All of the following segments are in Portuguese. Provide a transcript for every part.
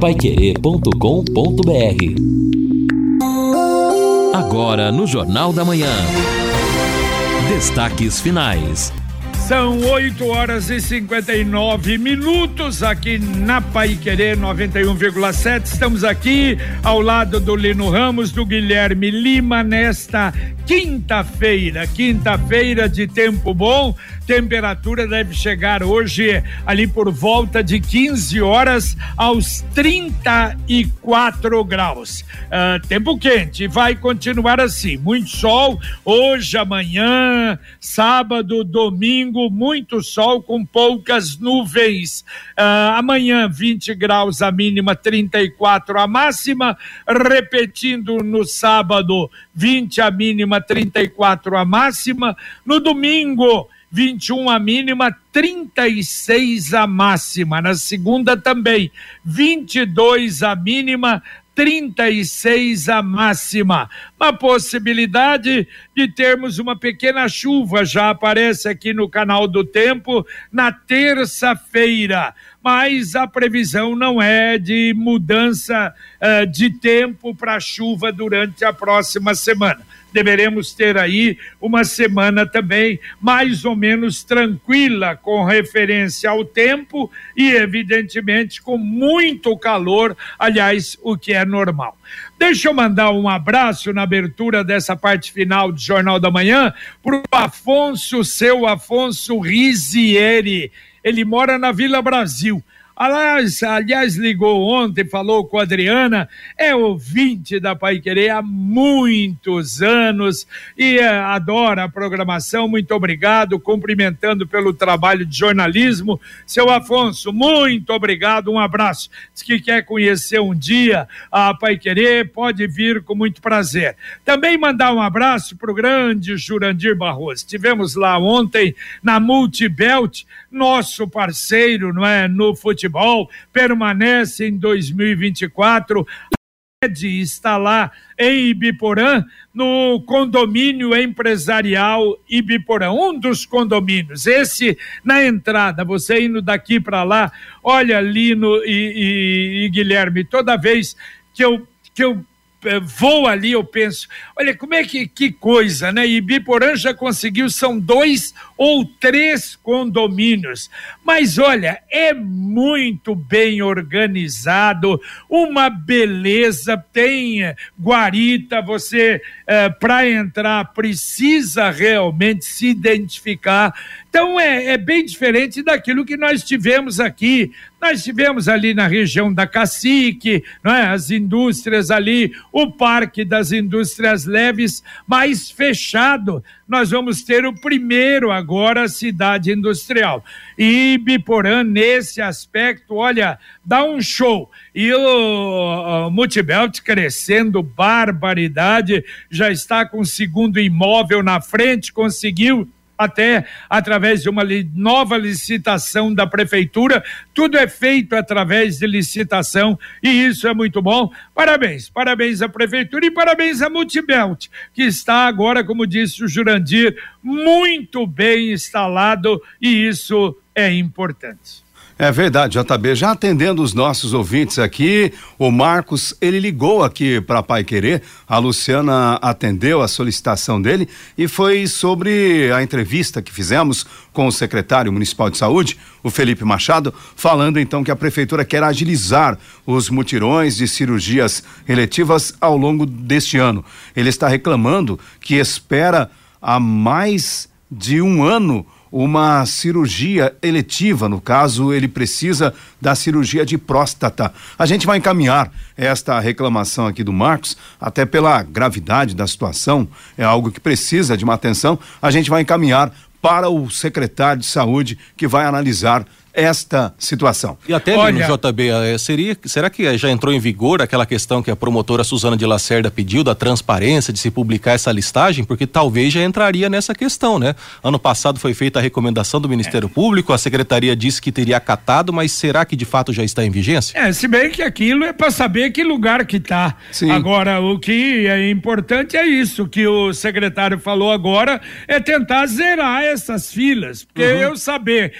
paiquerê.com.br Agora no Jornal da Manhã. Destaques finais. São 8 horas e 59 minutos aqui na Pai Querer 91,7. Estamos aqui ao lado do Lino Ramos, do Guilherme Lima, nesta quinta-feira. Quinta-feira de tempo bom Temperatura deve chegar hoje ali por volta de 15 horas aos 34 graus. Uh, tempo quente, vai continuar assim. Muito sol hoje, amanhã, sábado, domingo, muito sol com poucas nuvens. Uh, amanhã, 20 graus a mínima, 34 a máxima. Repetindo no sábado, 20 a mínima, 34 a máxima. No domingo, 21 a mínima, 36 a máxima. Na segunda também, 22 a mínima, 36 a máxima. Uma possibilidade de termos uma pequena chuva. Já aparece aqui no canal do Tempo na terça-feira, mas a previsão não é de mudança uh, de tempo para chuva durante a próxima semana. Deveremos ter aí uma semana também mais ou menos tranquila com referência ao tempo e, evidentemente, com muito calor, aliás, o que é normal. Deixa eu mandar um abraço na abertura dessa parte final do Jornal da Manhã para o Afonso, seu Afonso Rizieri. Ele mora na Vila Brasil. Aliás, aliás, ligou ontem, falou com a Adriana, é ouvinte da Pai Querer há muitos anos e é, adora a programação. Muito obrigado, cumprimentando pelo trabalho de jornalismo. Seu Afonso, muito obrigado, um abraço. Diz que quer conhecer um dia a Pai Querer, pode vir com muito prazer. Também mandar um abraço para o grande Jurandir Barroso. Estivemos lá ontem na Multibelt, nosso parceiro, não é, no futebol futebol, permanece em 2024 está lá em Ibiporã, no condomínio empresarial Ibiporã, um dos condomínios. Esse na entrada, você indo daqui para lá, olha Lino e, e, e Guilherme, toda vez que eu que eu vou ali, eu penso, olha como é que, que coisa, né? Ibiporã já conseguiu, são dois ou três condomínios, mas olha, é muito bem organizado, uma beleza, tem guarita, você é, para entrar precisa realmente se identificar, então é, é bem diferente daquilo que nós tivemos aqui. Nós tivemos ali na região da Cacique, é? as indústrias ali, o Parque das Indústrias Leves, mais fechado. Nós vamos ter o primeiro agora, cidade industrial. E Biporã, nesse aspecto, olha, dá um show. E o, o Multibelt crescendo barbaridade, já está com o segundo imóvel na frente, conseguiu até através de uma nova licitação da prefeitura. Tudo é feito através de licitação e isso é muito bom. Parabéns, parabéns à prefeitura e parabéns à Multibelt, que está agora, como disse o Jurandir, muito bem instalado e isso é importante. É verdade, JB. Já atendendo os nossos ouvintes aqui, o Marcos, ele ligou aqui para Pai Querer, a Luciana atendeu a solicitação dele e foi sobre a entrevista que fizemos com o secretário municipal de saúde, o Felipe Machado, falando então que a prefeitura quer agilizar os mutirões de cirurgias eletivas ao longo deste ano. Ele está reclamando que espera há mais de um ano uma cirurgia eletiva, no caso, ele precisa da cirurgia de próstata. A gente vai encaminhar esta reclamação aqui do Marcos, até pela gravidade da situação, é algo que precisa de uma atenção. A gente vai encaminhar para o secretário de saúde que vai analisar esta situação. E até Olha... no JB, eh, seria, será que já entrou em vigor aquela questão que a promotora Suzana de Lacerda pediu da transparência de se publicar essa listagem? Porque talvez já entraria nessa questão, né? Ano passado foi feita a recomendação do Ministério é. Público, a secretaria disse que teria acatado, mas será que de fato já está em vigência? É, se bem que aquilo é para saber que lugar que está. Agora, o que é importante é isso que o secretário falou agora, é tentar zerar essas filas, porque uhum. eu saber,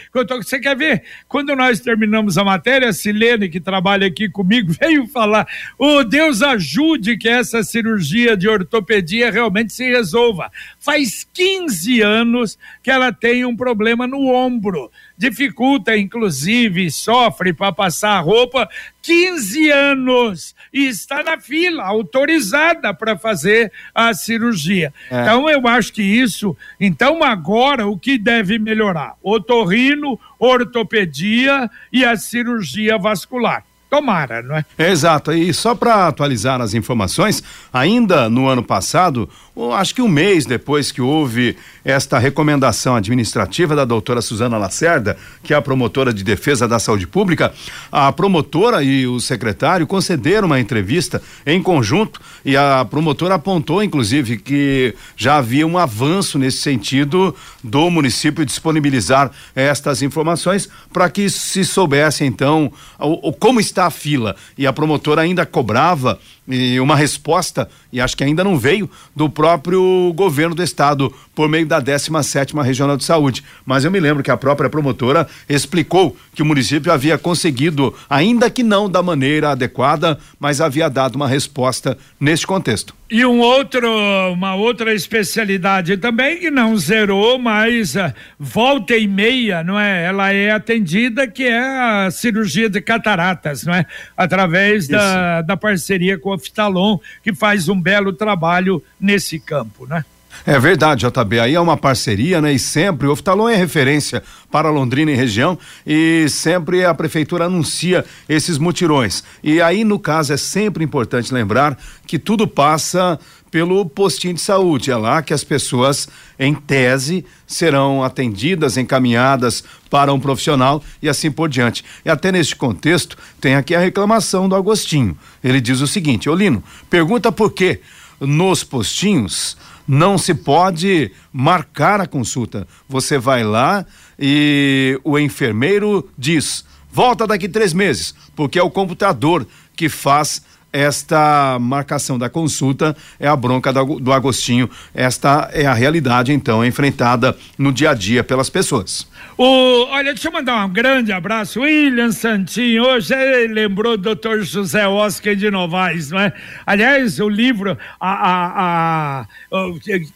você quer ver, quando nós terminamos a matéria, a Silene, que trabalha aqui comigo, veio falar: oh, Deus ajude que essa cirurgia de ortopedia realmente se resolva. Faz 15 anos que ela tem um problema no ombro dificulta, inclusive, sofre para passar a roupa 15 anos e está na fila, autorizada para fazer a cirurgia. É. Então, eu acho que isso. Então, agora, o que deve melhorar? Otorrino, ortopedia e a cirurgia vascular. Tomara, não é? Exato. E só para atualizar as informações, ainda no ano passado, acho que um mês depois que houve esta recomendação administrativa da doutora Suzana Lacerda, que é a promotora de defesa da saúde pública, a promotora e o secretário concederam uma entrevista em conjunto e a promotora apontou, inclusive, que já havia um avanço nesse sentido do município disponibilizar estas informações para que se soubesse, então, o, o como está a fila. E a promotora ainda cobrava e uma resposta, e acho que ainda não veio, do próprio governo do estado, por meio da 17 Regional de Saúde. Mas eu me lembro que a própria promotora explicou que o município havia conseguido, ainda que não da maneira adequada, mas havia dado uma resposta neste contexto. E um outro, uma outra especialidade também que não zerou, mas uh, volta e meia, não é? Ela é atendida, que é a cirurgia de cataratas, não é? Através da, da parceria com a Oftalon, que faz um belo trabalho nesse campo, né? É verdade, JB. Aí é uma parceria, né? E sempre o Oftalon é referência para Londrina e região e sempre a prefeitura anuncia esses mutirões. E aí, no caso, é sempre importante lembrar que tudo passa pelo postinho de saúde. É lá que as pessoas, em tese, serão atendidas, encaminhadas para um profissional e assim por diante. E até neste contexto, tem aqui a reclamação do Agostinho. Ele diz o seguinte: Olino, pergunta por que nos postinhos não se pode marcar a consulta. Você vai lá e o enfermeiro diz: volta daqui três meses, porque é o computador que faz esta marcação da consulta é a bronca do Agostinho. Esta é a realidade, então, enfrentada no dia a dia pelas pessoas. O, olha, deixa eu mandar um grande abraço. William Santinho, hoje ele lembrou do Dr. José Oscar de Novaes, não é? Aliás, o livro a, a, a,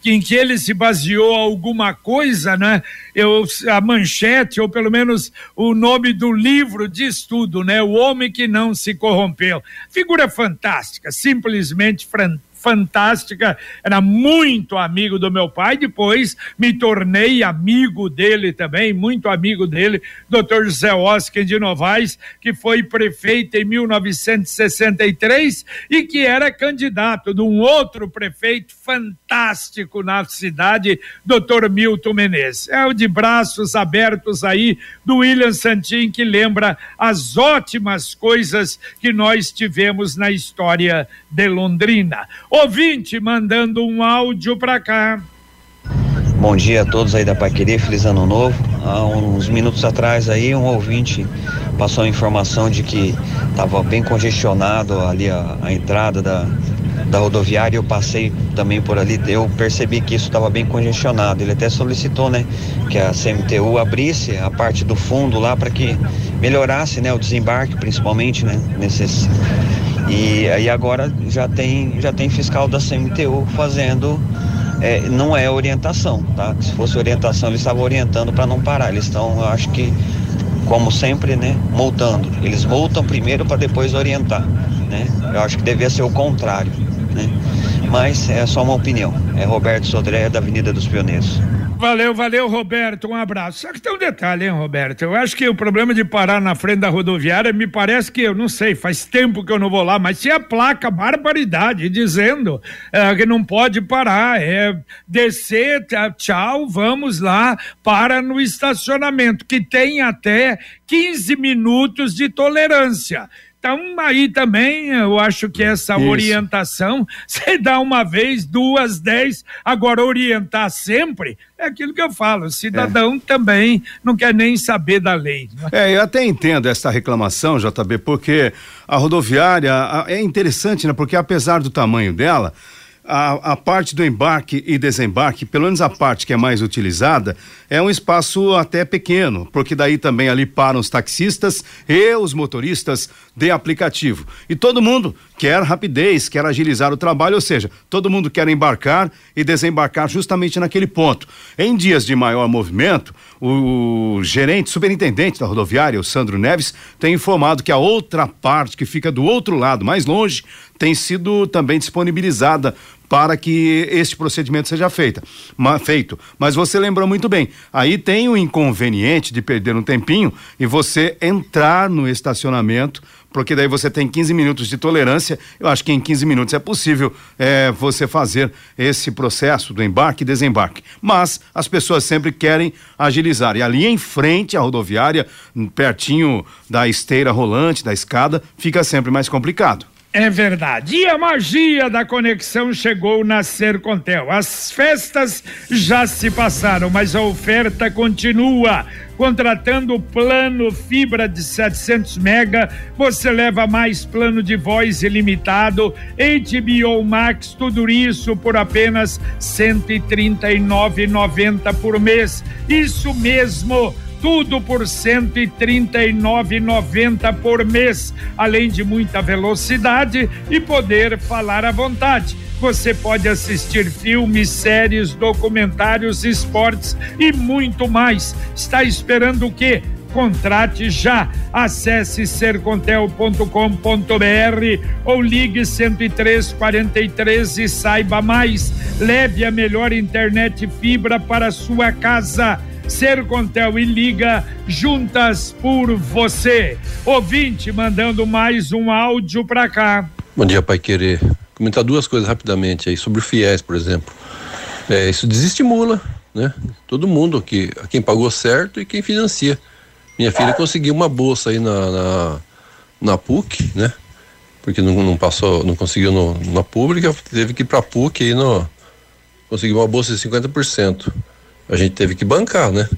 em que ele se baseou alguma coisa, né? Eu, a manchete, ou pelo menos o nome do livro diz tudo, né? O Homem que Não Se Corrompeu. Figura simplesmente fantástica fantástica, era muito amigo do meu pai, depois me tornei amigo dele também, muito amigo dele, Dr. José Oscar de Novaes, que foi prefeito em 1963 e que era candidato de um outro prefeito fantástico na cidade, Dr. Milton Menezes. É o de braços abertos aí do William Santin, que lembra as ótimas coisas que nós tivemos na história de Londrina. Ouvinte mandando um áudio para cá. Bom dia a todos aí da Querer, feliz ano novo. Há uns minutos atrás aí um ouvinte passou a informação de que estava bem congestionado ali a, a entrada da, da rodoviária, eu passei também por ali, eu percebi que isso estava bem congestionado. Ele até solicitou, né, que a CMTU abrisse a parte do fundo lá para que melhorasse, né, o desembarque, principalmente, né, nesses e aí agora já tem, já tem fiscal da CMTU fazendo, é, não é orientação, tá? Se fosse orientação, eles estavam orientando para não parar. Eles estão, eu acho que, como sempre, né, multando. Eles multam primeiro para depois orientar, né? Eu acho que devia ser o contrário, né? Mas é só uma opinião. É Roberto Sodré, da Avenida dos Pioneiros. Valeu, valeu, Roberto. Um abraço. Só que tem um detalhe, hein, Roberto? Eu acho que o problema de parar na frente da rodoviária, me parece que, eu não sei, faz tempo que eu não vou lá, mas tinha placa, barbaridade, dizendo é, que não pode parar. É descer, tá, tchau, vamos lá, para no estacionamento, que tem até 15 minutos de tolerância. Então, aí também eu acho que essa Isso. orientação, você dá uma vez, duas, dez, agora orientar sempre, é aquilo que eu falo, cidadão é. também não quer nem saber da lei. É? é, eu até entendo essa reclamação, JB, porque a rodoviária é interessante, né? Porque apesar do tamanho dela, a, a, parte do embarque e desembarque, pelo menos a parte que é mais utilizada, é um espaço até pequeno, porque daí também ali param os taxistas e os motoristas de aplicativo. E todo mundo quer rapidez, quer agilizar o trabalho, ou seja, todo mundo quer embarcar e desembarcar justamente naquele ponto. Em dias de maior movimento, o gerente, superintendente da rodoviária, o Sandro Neves, tem informado que a outra parte que fica do outro lado, mais longe, tem sido também disponibilizada para que este procedimento seja feita, ma, feito. Mas você lembrou muito bem, aí tem o inconveniente de perder um tempinho e você entrar no estacionamento porque daí você tem 15 minutos de tolerância. Eu acho que em 15 minutos é possível é, você fazer esse processo do embarque e desembarque. Mas as pessoas sempre querem agilizar. E ali em frente à rodoviária, pertinho da esteira rolante, da escada, fica sempre mais complicado. É verdade. E a magia da conexão chegou na Sercontel. As festas já se passaram, mas a oferta continua. Contratando o plano fibra de 700 mega, você leva mais plano de voz ilimitado, HBO Max, tudo isso por apenas R$ 139,90 por mês. Isso mesmo tudo por R$ 139,90 por mês, além de muita velocidade e poder falar à vontade. Você pode assistir filmes, séries, documentários, esportes e muito mais. Está esperando o quê? Contrate já. Acesse sercontel.com.br ou ligue 10343 e saiba mais. Leve a melhor internet fibra para sua casa. Sercontel e Liga juntas por você. Ouvinte mandando mais um áudio para cá. Bom dia, Pai Querer. Comentar duas coisas rapidamente aí sobre o FIES, por exemplo. É, isso desestimula, né? Todo mundo que quem pagou certo e quem financia. Minha filha conseguiu uma bolsa aí na, na, na PUC, né? Porque não, não, passou, não conseguiu no, na pública, teve que ir pra PUC aí no. Conseguiu uma bolsa de 50% a gente teve que bancar, né?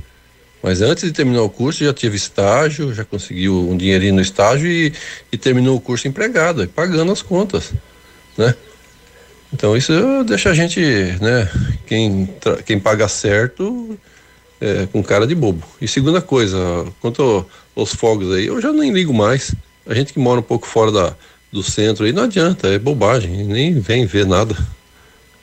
Mas antes de terminar o curso já tive estágio, já conseguiu um dinheirinho no estágio e, e terminou o curso empregado, pagando as contas, né? Então isso deixa a gente, né? Quem, quem paga certo é, com cara de bobo. E segunda coisa, quanto aos fogos aí, eu já nem ligo mais. A gente que mora um pouco fora da, do centro aí não adianta, é bobagem, nem vem ver nada.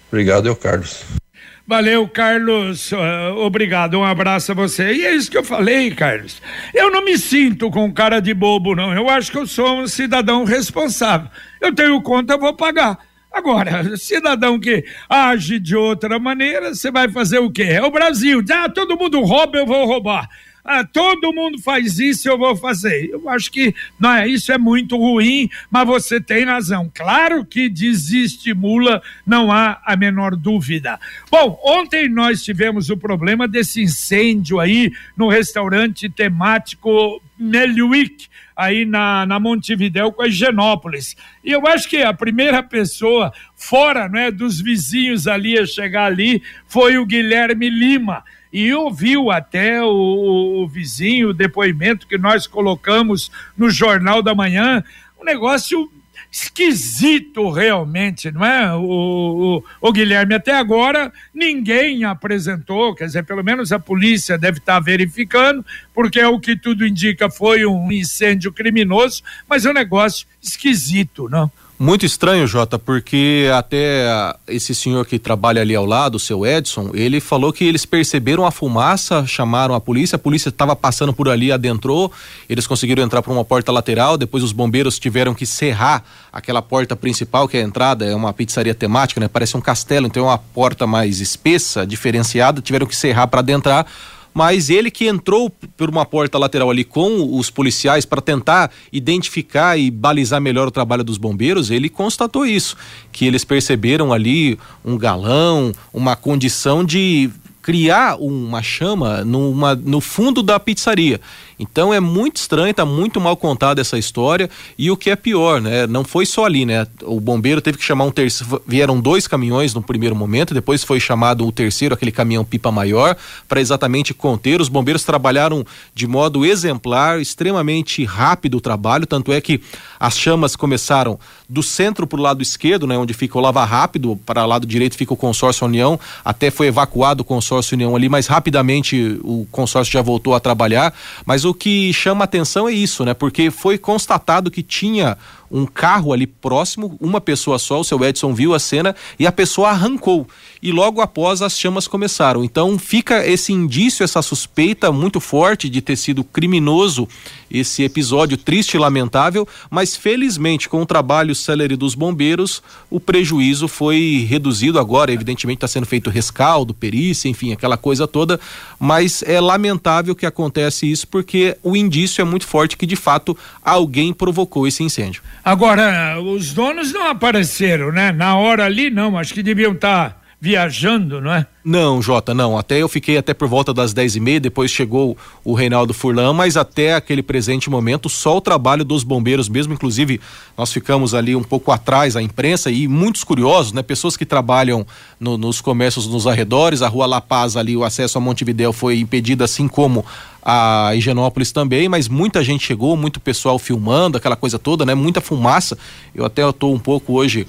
Obrigado, é o Carlos. Valeu, Carlos. Uh, obrigado, um abraço a você. E é isso que eu falei, Carlos. Eu não me sinto com cara de bobo, não. Eu acho que eu sou um cidadão responsável. Eu tenho conta, eu vou pagar. Agora, cidadão que age de outra maneira, você vai fazer o quê? É o Brasil. Ah, todo mundo rouba, eu vou roubar ah, todo mundo faz isso, eu vou fazer. Eu acho que não é, isso é muito ruim, mas você tem razão. Claro que desestimula, não há a menor dúvida. Bom, ontem nós tivemos o problema desse incêndio aí no restaurante temático Meliwick, aí na, na Montevidéu com a Higienópolis. E eu acho que a primeira pessoa fora né, dos vizinhos ali a chegar ali foi o Guilherme Lima e ouviu até o, o vizinho, o depoimento que nós colocamos no Jornal da Manhã, um negócio esquisito realmente, não é? O, o, o, Guilherme, até agora ninguém apresentou, quer dizer, pelo menos a polícia deve estar verificando, porque é o que tudo indica foi um incêndio criminoso, mas é um negócio esquisito, não? Muito estranho, Jota, porque até esse senhor que trabalha ali ao lado, o seu Edson, ele falou que eles perceberam a fumaça, chamaram a polícia, a polícia estava passando por ali, adentrou, eles conseguiram entrar por uma porta lateral, depois os bombeiros tiveram que serrar aquela porta principal, que é a entrada, é uma pizzaria temática, né? Parece um castelo, então é uma porta mais espessa, diferenciada, tiveram que serrar para adentrar mas ele que entrou por uma porta lateral ali com os policiais para tentar identificar e balizar melhor o trabalho dos bombeiros, ele constatou isso, que eles perceberam ali um galão, uma condição de criar uma chama numa, no fundo da pizzaria. Então é muito estranho, tá muito mal contada essa história e o que é pior, né? Não foi só ali, né? O bombeiro teve que chamar um terceiro, vieram dois caminhões no primeiro momento, depois foi chamado o terceiro, aquele caminhão pipa maior, para exatamente conter. Os bombeiros trabalharam de modo exemplar, extremamente rápido o trabalho, tanto é que as chamas começaram do centro para o lado esquerdo, né, onde fica o Lava Rápido, para o lado direito fica o Consórcio União, até foi evacuado o Consórcio União ali, mas rapidamente o consórcio já voltou a trabalhar. Mas o que chama atenção é isso, né? Porque foi constatado que tinha um carro ali próximo, uma pessoa só, o seu Edson viu a cena e a pessoa arrancou. E logo após as chamas começaram. Então fica esse indício, essa suspeita muito forte de ter sido criminoso esse episódio triste e lamentável, mas felizmente com o trabalho célere dos bombeiros, o prejuízo foi reduzido agora, evidentemente está sendo feito rescaldo, perícia, enfim, aquela coisa toda, mas é lamentável que acontece isso porque o indício é muito forte que de fato alguém provocou esse incêndio. Agora, os donos não apareceram, né? Na hora ali, não. Acho que deviam estar tá viajando, não é? Não, Jota, não. Até eu fiquei até por volta das dez e meia, depois chegou o Reinaldo Furlan, mas até aquele presente momento, só o trabalho dos bombeiros mesmo, inclusive nós ficamos ali um pouco atrás, a imprensa, e muitos curiosos, né? Pessoas que trabalham no, nos comércios nos arredores, a rua La Paz ali, o acesso a Montevidéu foi impedido, assim como a Higienópolis também, mas muita gente chegou, muito pessoal filmando, aquela coisa toda, né? Muita fumaça. Eu até estou um pouco hoje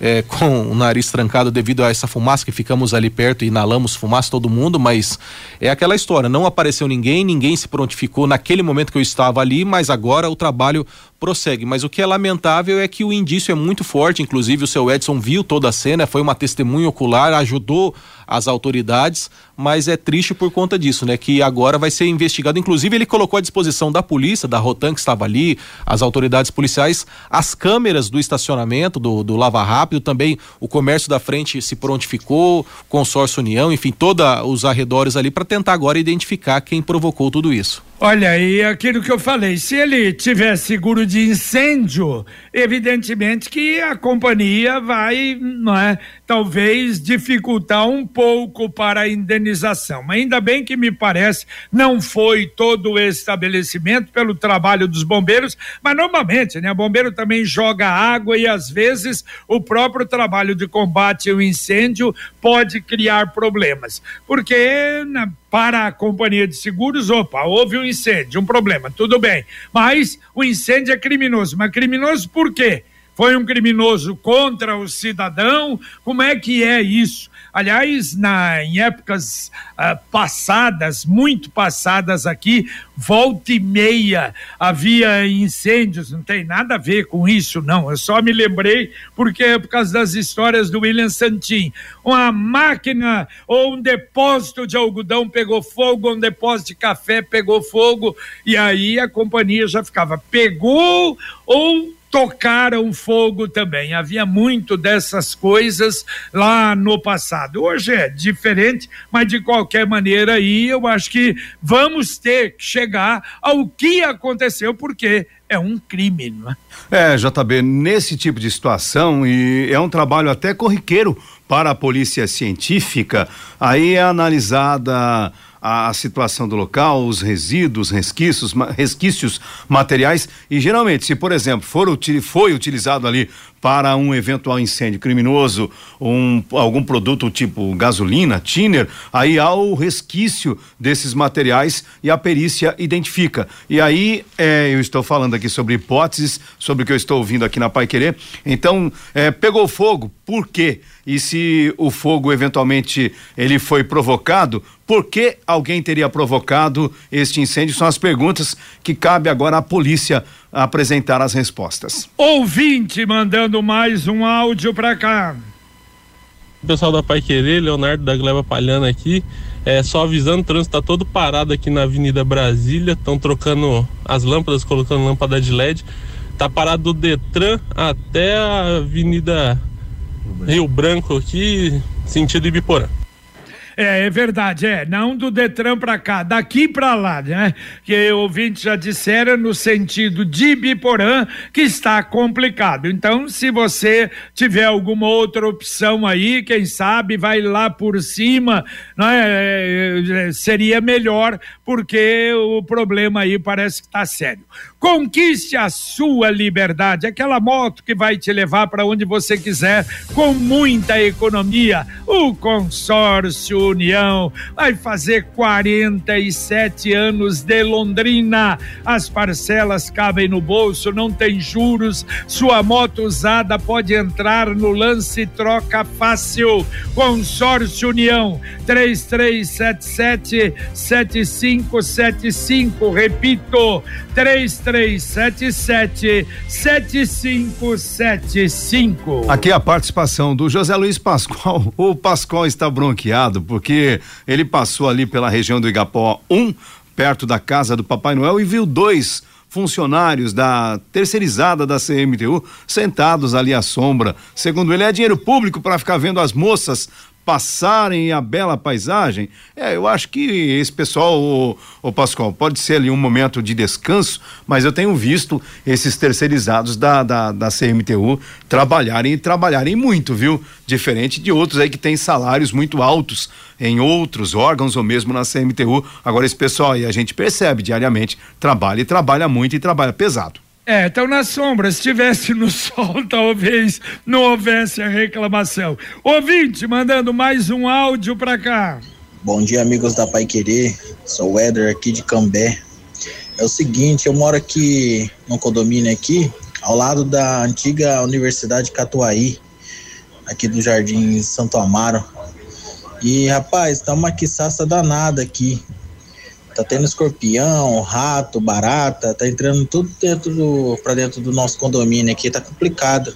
é, com o nariz trancado devido a essa fumaça que ficamos ali perto e inalamos fumaça todo mundo, mas é aquela história, não apareceu ninguém, ninguém se prontificou naquele momento que eu estava ali, mas agora o trabalho prossegue. Mas o que é lamentável é que o indício é muito forte, inclusive o seu Edson viu toda a cena, foi uma testemunha ocular, ajudou as autoridades, mas é triste por conta disso, né? Que agora vai ser investigado. Inclusive, ele colocou à disposição da polícia, da Rotan que estava ali, as autoridades policiais, as câmeras do estacionamento, do, do Lava Rápido, também o comércio da frente se prontificou, consórcio União, enfim, todos os arredores ali para tentar agora identificar quem provocou tudo isso. Olha, e aquilo que eu falei, se ele tiver seguro de incêndio, evidentemente que a companhia vai, não é, talvez dificultar um pouco para a indenização. Mas ainda bem que me parece não foi todo o estabelecimento pelo trabalho dos bombeiros, mas normalmente, né, bombeiro também joga água e às vezes o próprio trabalho de combate ao incêndio pode criar problemas. Porque na para a companhia de seguros, opa, houve um incêndio, um problema, tudo bem. Mas o incêndio é criminoso. Mas criminoso por quê? Foi um criminoso contra o cidadão? Como é que é isso? Aliás, na, em épocas uh, passadas, muito passadas aqui, volta e meia havia incêndios, não tem nada a ver com isso, não. Eu só me lembrei porque é por causa das histórias do William Santin. Uma máquina ou um depósito de algodão pegou fogo, um depósito de café pegou fogo, e aí a companhia já ficava, pegou ou tocaram fogo também. Havia muito dessas coisas lá no passado. Hoje é diferente, mas de qualquer maneira aí eu acho que vamos ter que chegar ao que aconteceu, porque é um crime, não é? É, JB, nesse tipo de situação, e é um trabalho até corriqueiro para a polícia científica, aí é analisada a, a situação do local, os resíduos, resquícios, resquícios materiais. E geralmente, se por exemplo for foi utilizado ali para um eventual incêndio criminoso, um, algum produto tipo gasolina, tiner, aí há o resquício desses materiais e a perícia identifica. E aí é, eu estou falando aqui sobre hipóteses, sobre o que eu estou ouvindo aqui na Pai Querer. Então, é, pegou fogo, por quê? E se o fogo eventualmente ele foi provocado, por que alguém teria provocado este incêndio? São as perguntas que cabe agora à polícia apresentar as respostas. Ouvinte mandando mais um áudio para cá. Pessoal da Pai Querer, Leonardo da Gleba Palhana aqui. É, só avisando, o trânsito está todo parado aqui na Avenida Brasília. Estão trocando as lâmpadas, colocando lâmpada de LED. Tá parado do Detran até a Avenida Rio Branco aqui, sentido Ibiporã. É, é verdade, é. Não do Detran para cá, daqui para lá, né? Que ouvintes já disseram no sentido de Biporã que está complicado. Então, se você tiver alguma outra opção aí, quem sabe vai lá por cima, né? É, seria melhor, porque o problema aí parece que está sério. Conquiste a sua liberdade, aquela moto que vai te levar para onde você quiser com muita economia. O consórcio União vai fazer 47 anos de Londrina. As parcelas cabem no bolso, não tem juros. Sua moto usada pode entrar no lance troca fácil. Consórcio União 3377 7575. Repito, 3377 7575. Aqui a participação do José Luiz Pascoal. O Pascoal está bronqueado porque ele passou ali pela região do Igapó 1, perto da casa do Papai Noel, e viu dois funcionários da terceirizada da CMTU sentados ali à sombra. Segundo ele, é dinheiro público para ficar vendo as moças passarem a bela paisagem. É, eu acho que esse pessoal, o, o Pascoal, pode ser ali um momento de descanso, mas eu tenho visto esses terceirizados da, da, da CMTU trabalharem e trabalharem muito, viu? Diferente de outros aí que têm salários muito altos em outros órgãos ou mesmo na CMTU. Agora, esse pessoal aí a gente percebe diariamente, trabalha e trabalha muito e trabalha pesado. É, então na sombra, se estivesse no sol, talvez não houvesse a reclamação. Ouvinte, mandando mais um áudio para cá. Bom dia, amigos da Pai Querer. Sou o Éder aqui de Cambé. É o seguinte, eu moro aqui no condomínio aqui, ao lado da antiga Universidade Catuaí, aqui do Jardim Santo Amaro. E rapaz, tá uma quiçaça danada aqui. Tá tendo escorpião, rato, barata, tá entrando tudo dentro do, pra dentro do nosso condomínio aqui, tá complicado.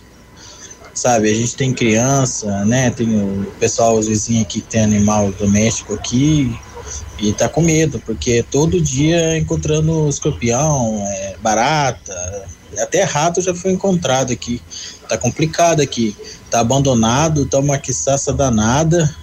Sabe, a gente tem criança, né? Tem o pessoal, os vizinhos aqui que tem animal doméstico aqui e tá com medo, porque todo dia encontrando escorpião, é, barata, até rato já foi encontrado aqui. Tá complicado aqui. Tá abandonado, tá uma quiçaça danada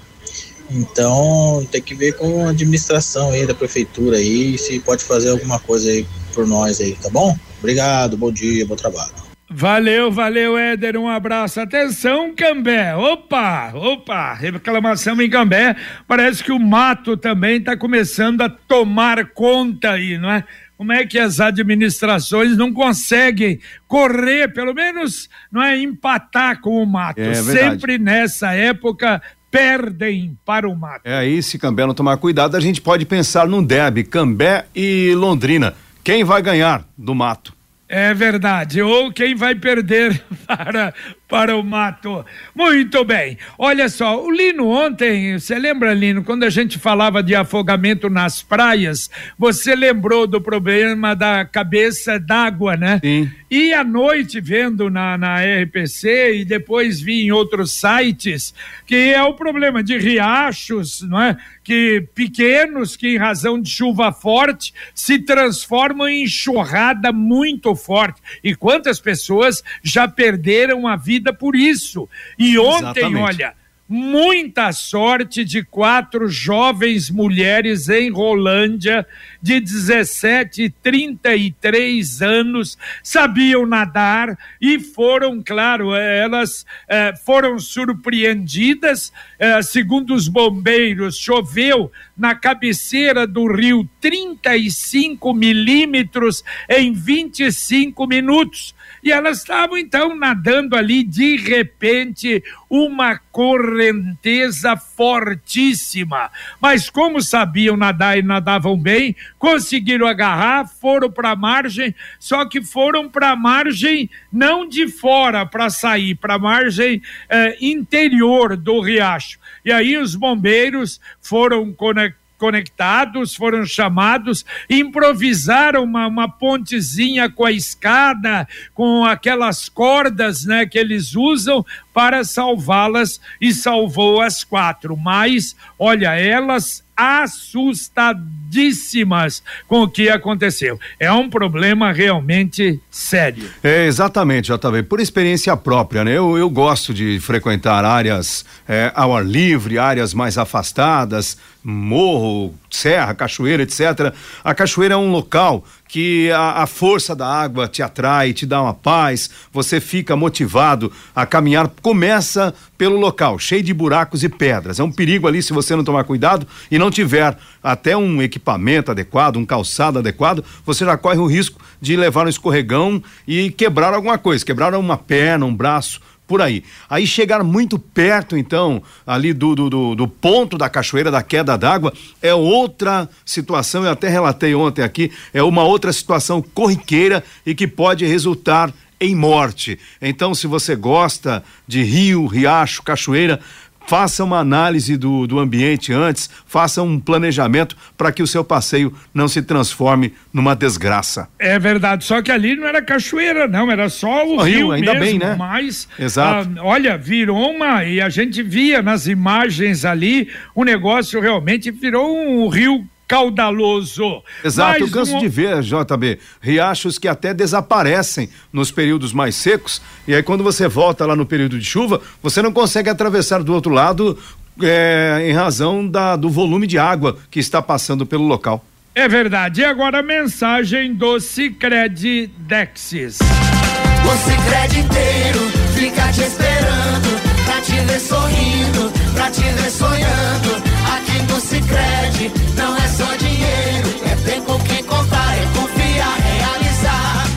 então tem que ver com a administração aí da prefeitura aí, se pode fazer alguma coisa aí por nós aí, tá bom? Obrigado, bom dia, bom trabalho. Valeu, valeu, Éder. Um abraço. Atenção, Cambé. Opa, opa. Reclamação em Cambé. Parece que o mato também está começando a tomar conta aí, não é? Como é que as administrações não conseguem correr, pelo menos, não é empatar com o mato? É, Sempre nessa época perdem para o mato. É aí, se Cambé não tomar cuidado, a gente pode pensar num derby, Cambé e Londrina. Quem vai ganhar do mato? É verdade. Ou quem vai perder para para o mato. Muito bem. Olha só, o Lino ontem, você lembra, Lino, quando a gente falava de afogamento nas praias, você lembrou do problema da cabeça d'água, né? Sim. E à noite, vendo na, na RPC e depois vi em outros sites, que é o problema de riachos, não é? Que pequenos, que em razão de chuva forte, se transformam em enxurrada muito forte. E quantas pessoas já perderam a vida por isso. E ontem, Exatamente. olha, muita sorte de quatro jovens mulheres em Rolândia, de 17 e 33 anos, sabiam nadar e foram, claro, elas eh, foram surpreendidas. Eh, segundo os bombeiros, choveu na cabeceira do rio 35 milímetros em 25 minutos. E elas estavam então nadando ali, de repente, uma correnteza fortíssima. Mas como sabiam nadar e nadavam bem, conseguiram agarrar, foram para a margem, só que foram para a margem não de fora para sair, para a margem eh, interior do riacho. E aí os bombeiros foram conectados conectados, foram chamados, improvisaram uma, uma pontezinha com a escada, com aquelas cordas né, que eles usam para salvá-las e salvou as quatro. Mas, olha, elas assustadíssimas com o que aconteceu. É um problema realmente sério. É, exatamente, JB. Por experiência própria, né? Eu, eu gosto de frequentar áreas é, ao ar livre, áreas mais afastadas, morro, serra, cachoeira, etc. A cachoeira é um local que a, a, força da água te atrai, te dá uma paz, você fica motivado a caminhar. Começa pelo local, cheio de buracos e pedras. É um perigo ali se você não tomar cuidado e não tiver até um equipamento adequado, um calçado adequado, você já corre o risco de levar um escorregão e quebrar alguma coisa, quebrar uma perna, um braço por aí. Aí chegar muito perto, então, ali do, do, do, do ponto da cachoeira, da queda d'água, é outra situação, eu até relatei ontem aqui, é uma outra situação corriqueira e que pode resultar em morte. Então, se você gosta de rio, riacho, cachoeira, faça uma análise do, do ambiente antes, faça um planejamento para que o seu passeio não se transforme numa desgraça. É verdade, só que ali não era cachoeira, não, era só o, o rio, rio, ainda mesmo, bem, né? Mas, Exato. Ah, olha, virou uma, e a gente via nas imagens ali, o negócio realmente virou um rio caudaloso. Exato, eu canso um... de ver, JB, riachos que até desaparecem nos períodos mais secos, e aí quando você volta lá no período de chuva, você não consegue atravessar do outro lado é, em razão da, do volume de água que está passando pelo local. É verdade. E agora a mensagem do Cicred Dexis. O Cicred inteiro fica te esperando, pra te ver sorrindo, pra te ver sonhando. Aqui no Cicred não é só dinheiro, é tempo que contar, é confiar, realizar.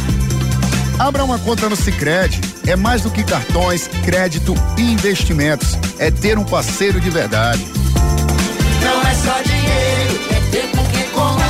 Abra uma conta no Cicred. É mais do que cartões, crédito e investimentos. É ter um parceiro de verdade. Não é só dinheiro, é tempo que contar.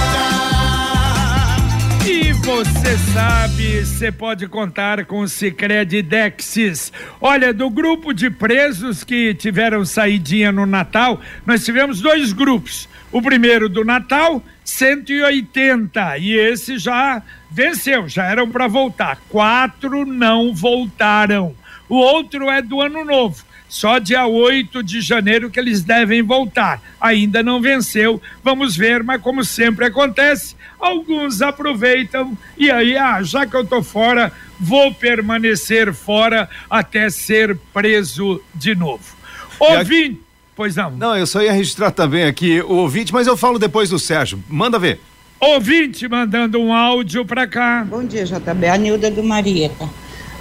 Você sabe, você pode contar com o Cicred Dexis. Olha, do grupo de presos que tiveram saidinha no Natal, nós tivemos dois grupos. O primeiro do Natal, 180, e esse já venceu, já eram para voltar. Quatro não voltaram. O outro é do Ano Novo. Só dia 8 de janeiro que eles devem voltar. Ainda não venceu, vamos ver, mas como sempre acontece, alguns aproveitam e aí, ah, já que eu tô fora, vou permanecer fora até ser preso de novo. Ouvinte Pois não. Não, eu só ia registrar também aqui o ouvinte, mas eu falo depois do Sérgio. Manda ver. Ouvinte mandando um áudio pra cá. Bom dia, JB. A Nilda do Marieta.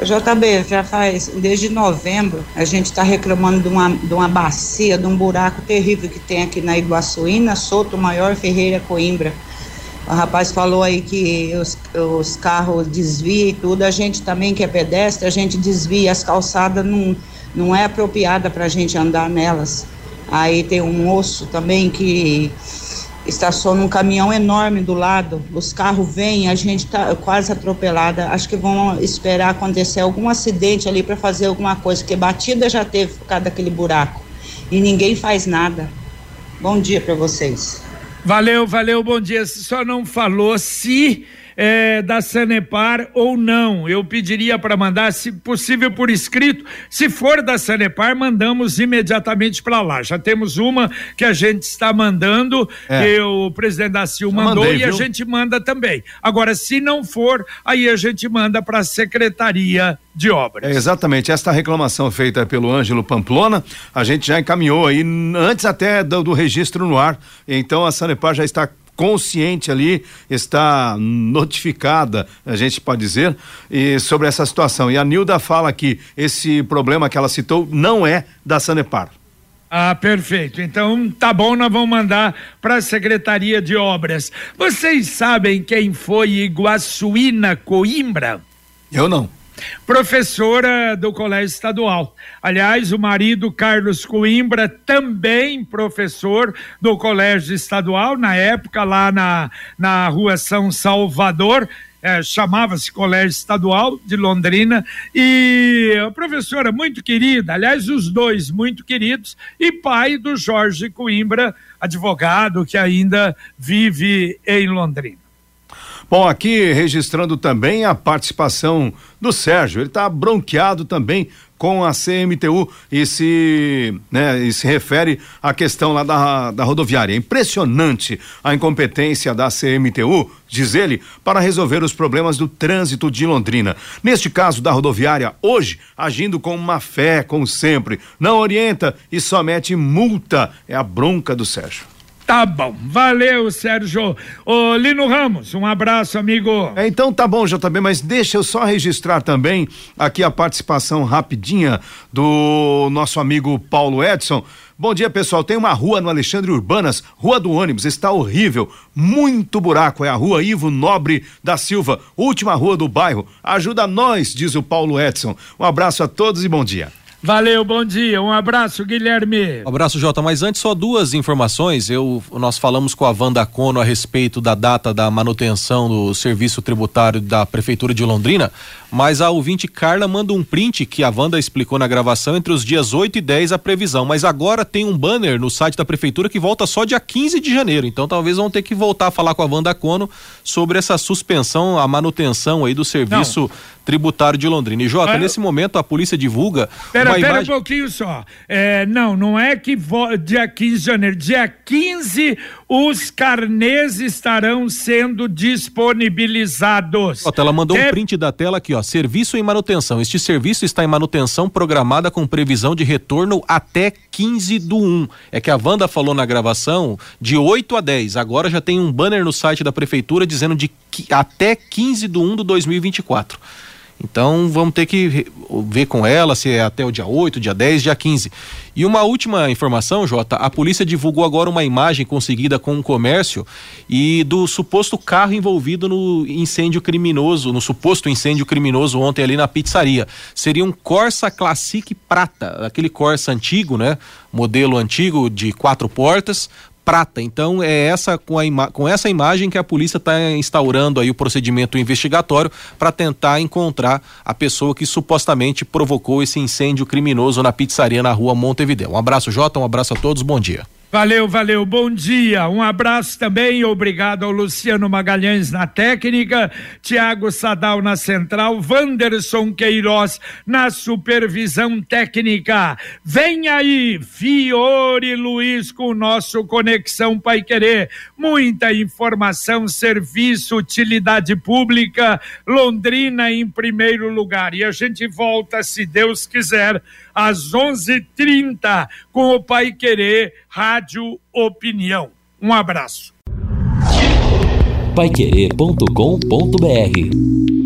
JB, já faz, desde novembro, a gente está reclamando de uma, de uma bacia, de um buraco terrível que tem aqui na Iguaçuína, Souto Maior, Ferreira, Coimbra. O rapaz falou aí que os, os carros desviam e tudo, a gente também que é pedestre, a gente desvia, as calçadas não, não é apropriada para a gente andar nelas. Aí tem um moço também que estaciona um caminhão enorme do lado, os carros vêm, a gente tá quase atropelada. Acho que vão esperar acontecer algum acidente ali para fazer alguma coisa, porque batida já teve por causa daquele buraco e ninguém faz nada. Bom dia para vocês. Valeu, valeu, bom dia. Só não falou se é, da Sanepar ou não. Eu pediria para mandar, se possível, por escrito. Se for da Sanepar, mandamos imediatamente para lá. Já temos uma que a gente está mandando, é. que o presidente da CIL mandou mandei, e a gente manda também. Agora, se não for, aí a gente manda para a Secretaria de Obras. É exatamente, esta reclamação feita pelo Ângelo Pamplona, a gente já encaminhou aí antes até do, do registro no ar. Então a Sanepar já está consciente ali, está notificada, a gente pode dizer, e sobre essa situação. E a Nilda fala que esse problema que ela citou não é da Sanepar. Ah, perfeito. Então tá bom, nós vamos mandar para a Secretaria de Obras. Vocês sabem quem foi Iguaçuína Coimbra? Eu não professora do Colégio Estadual. Aliás, o marido Carlos Coimbra, também professor do Colégio Estadual, na época lá na, na rua São Salvador, é, chamava-se Colégio Estadual de Londrina, e a professora muito querida, aliás, os dois muito queridos, e pai do Jorge Coimbra, advogado que ainda vive em Londrina. Bom, aqui registrando também a participação do Sérgio. Ele está bronqueado também com a CMTU e se, né, e se refere à questão lá da, da rodoviária. É impressionante a incompetência da CMTU, diz ele, para resolver os problemas do trânsito de Londrina. Neste caso da rodoviária, hoje, agindo com má fé, como sempre, não orienta e só mete multa. É a bronca do Sérgio. Tá bom, valeu, Sérgio. Ô, Lino Ramos, um abraço, amigo. É, então tá bom, JB, mas deixa eu só registrar também aqui a participação rapidinha do nosso amigo Paulo Edson. Bom dia, pessoal. Tem uma rua no Alexandre Urbanas, Rua do Ônibus, está horrível, muito buraco. É a rua Ivo Nobre da Silva, última rua do bairro. Ajuda nós, diz o Paulo Edson. Um abraço a todos e bom dia. Valeu, bom dia. Um abraço, Guilherme. Um abraço, Jota. Mas antes, só duas informações. Eu, nós falamos com a Wanda Cono a respeito da data da manutenção do serviço tributário da Prefeitura de Londrina, mas a ouvinte Carla manda um print que a Wanda explicou na gravação entre os dias 8 e 10 a previsão. Mas agora tem um banner no site da Prefeitura que volta só dia 15 de janeiro. Então talvez vão ter que voltar a falar com a Wanda Cono sobre essa suspensão, a manutenção aí do serviço Não. Tributário de Londrina. E Jota, nesse momento a polícia divulga. Pera, pera imagem... um pouquinho só. É, não, não é que vo... dia 15 de janeiro, dia 15 os carnês estarão sendo disponibilizados. Jota, ela mandou é... um print da tela aqui, ó. Serviço em manutenção. Este serviço está em manutenção programada com previsão de retorno até 15 do 1. É que a Wanda falou na gravação de 8 a 10. Agora já tem um banner no site da prefeitura dizendo de até 15 do 1 do 2024. Então vamos ter que ver com ela se é até o dia 8, dia 10, dia 15. E uma última informação, Jota, a polícia divulgou agora uma imagem conseguida com um comércio e do suposto carro envolvido no incêndio criminoso, no suposto incêndio criminoso ontem ali na pizzaria. Seria um Corsa Classic Prata, aquele Corsa antigo, né? Modelo antigo de quatro portas, prata. Então é essa com, a com essa imagem que a polícia está instaurando aí o procedimento investigatório para tentar encontrar a pessoa que supostamente provocou esse incêndio criminoso na pizzaria na rua Montevideo. Um abraço, Jota, um abraço a todos, bom dia. Valeu, valeu, bom dia. Um abraço também, obrigado ao Luciano Magalhães na técnica, Tiago Sadal na central, Wanderson Queiroz na supervisão técnica. Vem aí, Fiore Luiz com o nosso Conexão Pai Querer. Muita informação, serviço, utilidade pública, Londrina em primeiro lugar. E a gente volta, se Deus quiser, às 11:30 com o Pai Querer Rádio Opinião. Um abraço. Paiquerê.com.br